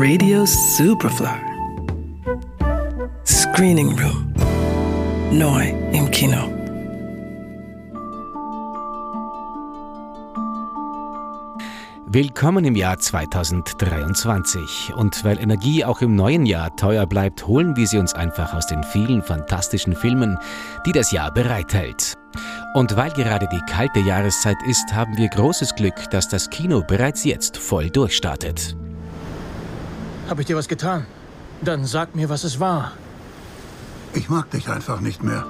Radio Superfly. Screening Room. Neu im Kino. Willkommen im Jahr 2023. Und weil Energie auch im neuen Jahr teuer bleibt, holen wir sie uns einfach aus den vielen fantastischen Filmen, die das Jahr bereithält. Und weil gerade die kalte Jahreszeit ist, haben wir großes Glück, dass das Kino bereits jetzt voll durchstartet. Hab ich dir was getan? Dann sag mir, was es war. Ich mag dich einfach nicht mehr.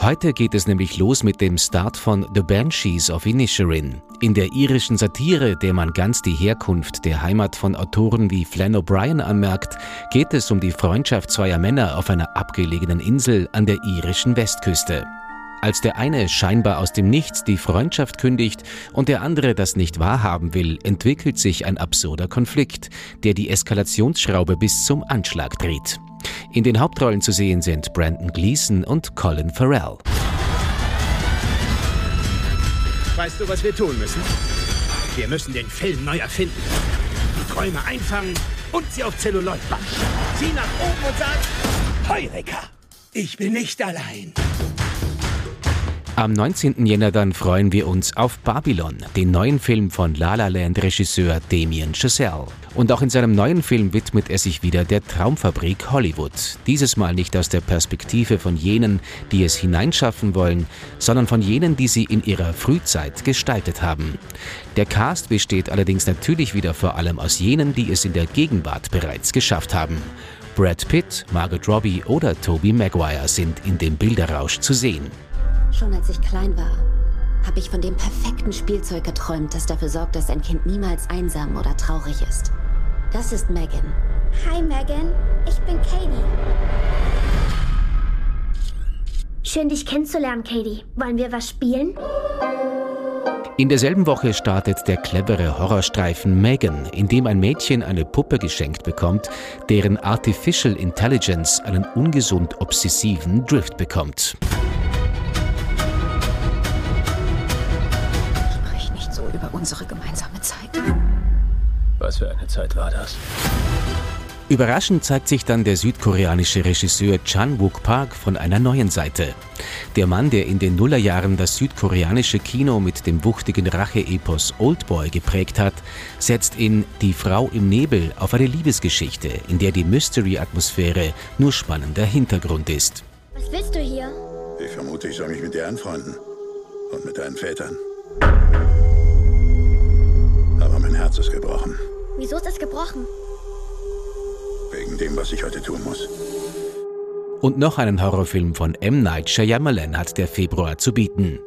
Heute geht es nämlich los mit dem Start von The Banshees of Inisherin. In der irischen Satire, der man ganz die Herkunft der Heimat von Autoren wie Flann O'Brien anmerkt, geht es um die Freundschaft zweier Männer auf einer abgelegenen Insel an der irischen Westküste. Als der eine scheinbar aus dem Nichts die Freundschaft kündigt und der andere das nicht wahrhaben will, entwickelt sich ein absurder Konflikt, der die Eskalationsschraube bis zum Anschlag dreht. In den Hauptrollen zu sehen sind Brandon Gleason und Colin Farrell. Weißt du, was wir tun müssen? Wir müssen den Film neu erfinden. Die Träume einfangen und sie auf Zelluloid bauen. Sieh nach oben und sag, Heureka, ich bin nicht allein. Am 19. Jänner dann freuen wir uns auf Babylon, den neuen Film von La La Land Regisseur Damien Chazelle. Und auch in seinem neuen Film widmet er sich wieder der Traumfabrik Hollywood. Dieses Mal nicht aus der Perspektive von jenen, die es hineinschaffen wollen, sondern von jenen, die sie in ihrer Frühzeit gestaltet haben. Der Cast besteht allerdings natürlich wieder vor allem aus jenen, die es in der Gegenwart bereits geschafft haben. Brad Pitt, Margot Robbie oder Tobey Maguire sind in dem Bilderrausch zu sehen. Schon als ich klein war, habe ich von dem perfekten Spielzeug geträumt, das dafür sorgt, dass ein Kind niemals einsam oder traurig ist. Das ist Megan. Hi Megan, ich bin Katie. Schön dich kennenzulernen, Katie. Wollen wir was spielen? In derselben Woche startet der clevere Horrorstreifen Megan, in dem ein Mädchen eine Puppe geschenkt bekommt, deren Artificial Intelligence einen ungesund obsessiven Drift bekommt. Über unsere gemeinsame Zeit. Was für eine Zeit war das? Überraschend zeigt sich dann der südkoreanische Regisseur Chan Wook Park von einer neuen Seite. Der Mann, der in den Nullerjahren das südkoreanische Kino mit dem wuchtigen Rache-Epos Oldboy geprägt hat, setzt in Die Frau im Nebel auf eine Liebesgeschichte, in der die Mystery-Atmosphäre nur spannender Hintergrund ist. Was willst du hier? Ich vermute, ich soll mich mit dir anfreunden. Und mit deinen Vätern. Wieso ist gebrochen? Wegen dem, was ich heute tun muss. Und noch einen Horrorfilm von M. Night Shyamalan hat der Februar zu bieten.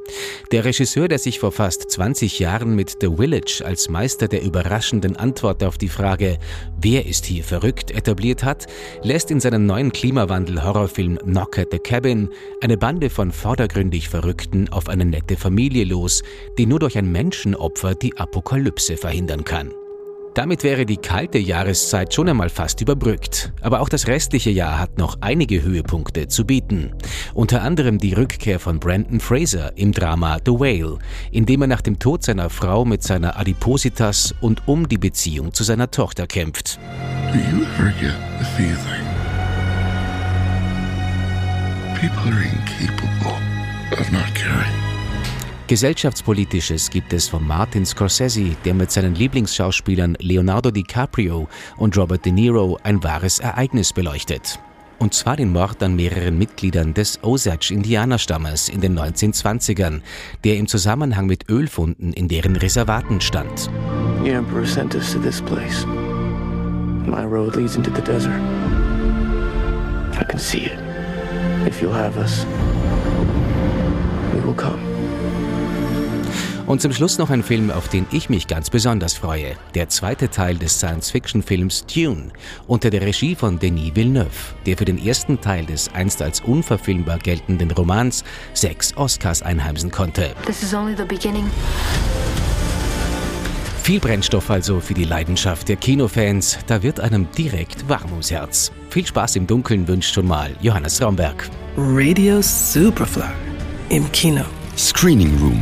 Der Regisseur, der sich vor fast 20 Jahren mit The Village als Meister der überraschenden Antwort auf die Frage Wer ist hier verrückt etabliert hat, lässt in seinem neuen Klimawandel-Horrorfilm Knock at the Cabin eine Bande von vordergründig Verrückten auf eine nette Familie los, die nur durch ein Menschenopfer die Apokalypse verhindern kann. Damit wäre die kalte Jahreszeit schon einmal fast überbrückt. Aber auch das restliche Jahr hat noch einige Höhepunkte zu bieten. Unter anderem die Rückkehr von Brandon Fraser im Drama The Whale, in dem er nach dem Tod seiner Frau mit seiner Adipositas und um die Beziehung zu seiner Tochter kämpft. Do you people are incapable of not caring? Gesellschaftspolitisches gibt es von Martin Scorsese, der mit seinen Lieblingsschauspielern Leonardo DiCaprio und Robert De Niro ein wahres Ereignis beleuchtet. Und zwar den Mord an mehreren Mitgliedern des Osage-Indianerstammes in den 1920ern, der im Zusammenhang mit Ölfunden in deren Reservaten stand. The Emperor sent us to this place. My road leads into the desert. I can see it. If you'll have us, we will come. Und zum Schluss noch ein Film, auf den ich mich ganz besonders freue. Der zweite Teil des Science-Fiction-Films Dune unter der Regie von Denis Villeneuve, der für den ersten Teil des einst als unverfilmbar geltenden Romans sechs Oscars einheimsen konnte. This is only the beginning. Viel Brennstoff also für die Leidenschaft der Kinofans, da wird einem direkt warm ums Herz. Viel Spaß im Dunkeln wünscht schon mal Johannes Raumberg. Radio Superfly im Kino. Screening Room.